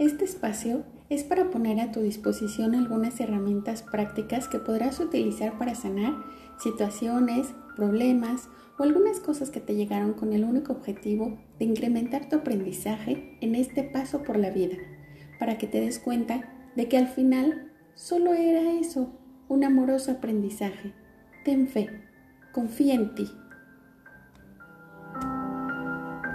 Este espacio es para poner a tu disposición algunas herramientas prácticas que podrás utilizar para sanar situaciones, problemas o algunas cosas que te llegaron con el único objetivo de incrementar tu aprendizaje en este paso por la vida, para que te des cuenta de que al final solo era eso, un amoroso aprendizaje. Ten fe, confía en ti.